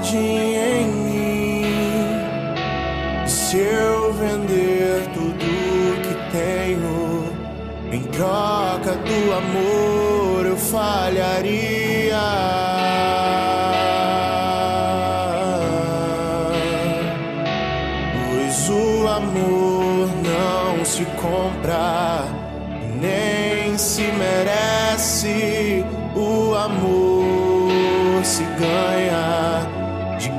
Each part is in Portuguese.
jardim em mim. Se eu vender tudo que tenho em troca do amor, eu falharia. Pois o amor não se compra, nem se merece. O amor se ganha,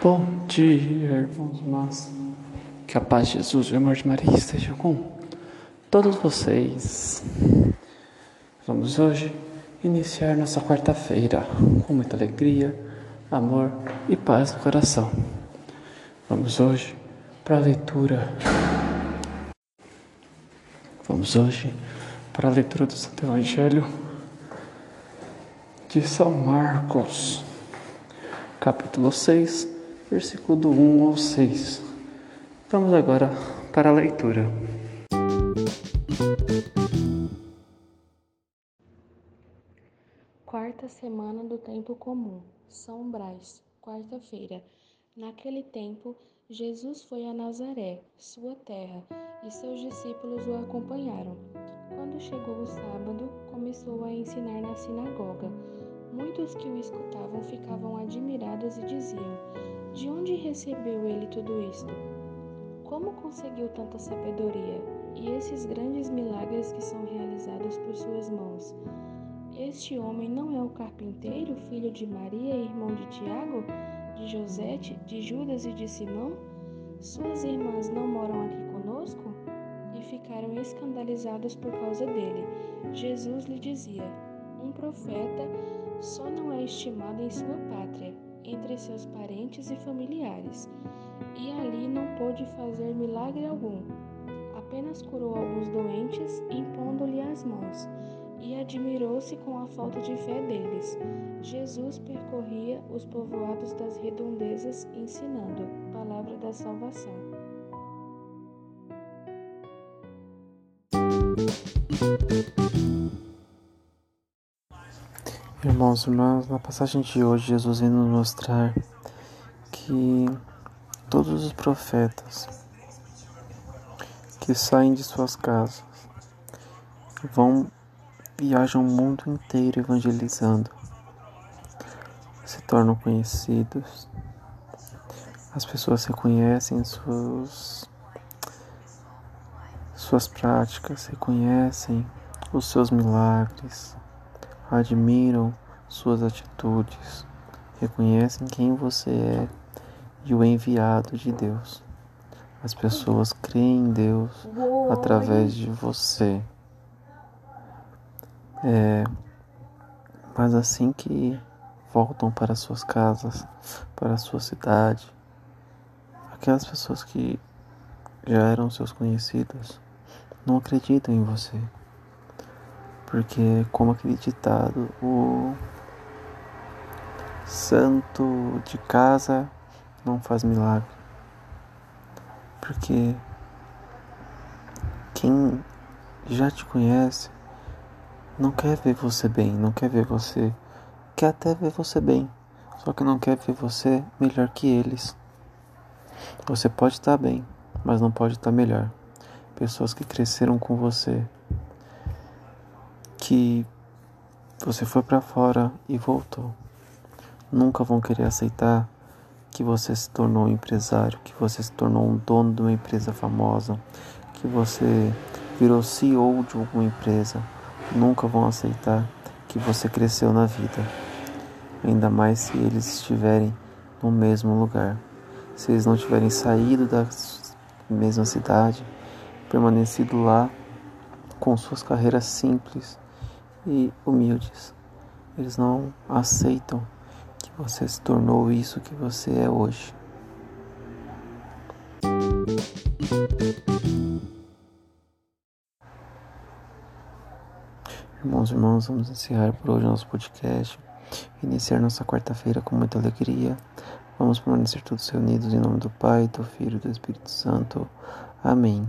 Bom dia, irmãos, mas que a paz de Jesus e o amor de Maria estejam com todos vocês. Vamos hoje iniciar nossa quarta-feira com muita alegria, amor e paz no coração. Vamos hoje para a leitura. Vamos hoje para a leitura do Santo Evangelho de São Marcos capítulo 6, versículo do 1 ao 6. Vamos agora para a leitura. Quarta semana do tempo comum, São Brás, quarta-feira. Naquele tempo, Jesus foi a Nazaré, sua terra, e seus discípulos o acompanharam. Quando chegou o sábado, começou a ensinar na sinagoga. Muitos que o escutavam ficavam admirados e diziam: De onde recebeu ele tudo isto? Como conseguiu tanta sabedoria e esses grandes milagres que são realizados por suas mãos? Este homem não é o carpinteiro, filho de Maria e irmão de Tiago, de Josete, de Judas e de Simão? Suas irmãs não moram aqui conosco? E ficaram escandalizados por causa dele. Jesus lhe dizia: Um profeta só não é estimado em sua pátria, entre seus parentes e familiares. E ali não pôde fazer milagre algum. Apenas curou alguns doentes, impondo-lhe as mãos e admirou-se com a falta de fé deles. Jesus percorria os povoados das redondezas ensinando, palavra da salvação. Irmãos e irmãs, na passagem de hoje, Jesus vem nos mostrar que todos os profetas que saem de suas casas vão viajam o mundo inteiro evangelizando, se tornam conhecidos, as pessoas reconhecem suas suas práticas, reconhecem os seus milagres, admiram suas atitudes, reconhecem quem você é e o enviado de Deus. As pessoas creem em Deus através de você. É, mas assim que voltam para suas casas, para a sua cidade, aquelas pessoas que já eram seus conhecidos não acreditam em você. Porque, como aquele ditado, o santo de casa não faz milagre. Porque quem já te conhece não quer ver você bem, não quer ver você, quer até ver você bem, só que não quer ver você melhor que eles. Você pode estar bem, mas não pode estar melhor. Pessoas que cresceram com você, que você foi para fora e voltou, nunca vão querer aceitar que você se tornou um empresário, que você se tornou um dono de uma empresa famosa, que você virou CEO de alguma empresa. Nunca vão aceitar que você cresceu na vida, ainda mais se eles estiverem no mesmo lugar. Se eles não tiverem saído da mesma cidade, permanecido lá com suas carreiras simples e humildes. Eles não aceitam que você se tornou isso que você é hoje. Irmãos e irmãos, vamos encerrar por hoje nosso podcast. Iniciar nossa quarta-feira com muita alegria. Vamos permanecer todos reunidos em nome do Pai, do Filho e do Espírito Santo. Amém.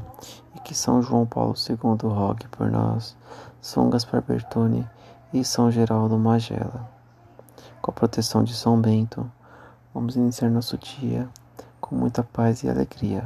E que São João Paulo II rogue por nós, São Gaspar Bertone e São Geraldo Magela. Com a proteção de São Bento, vamos iniciar nosso dia com muita paz e alegria.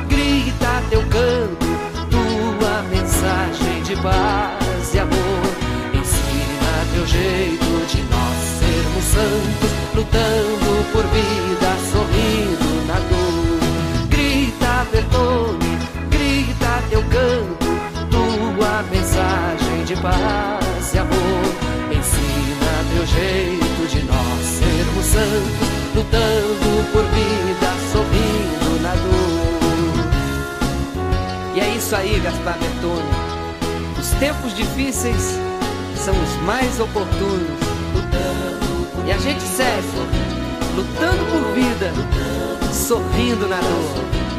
paz e amor. Ensina teu jeito de nós sermos santos, lutando por vida, sorrindo na dor. Grita, Bertone, grita teu canto, tua mensagem de paz e amor. Ensina teu jeito de nós sermos santos, lutando por vida, sorrindo na dor. E é isso aí, Gaspar Bertone. Os tempos difíceis são os mais oportunos. E a gente segue lutando por vida, sorrindo na dor.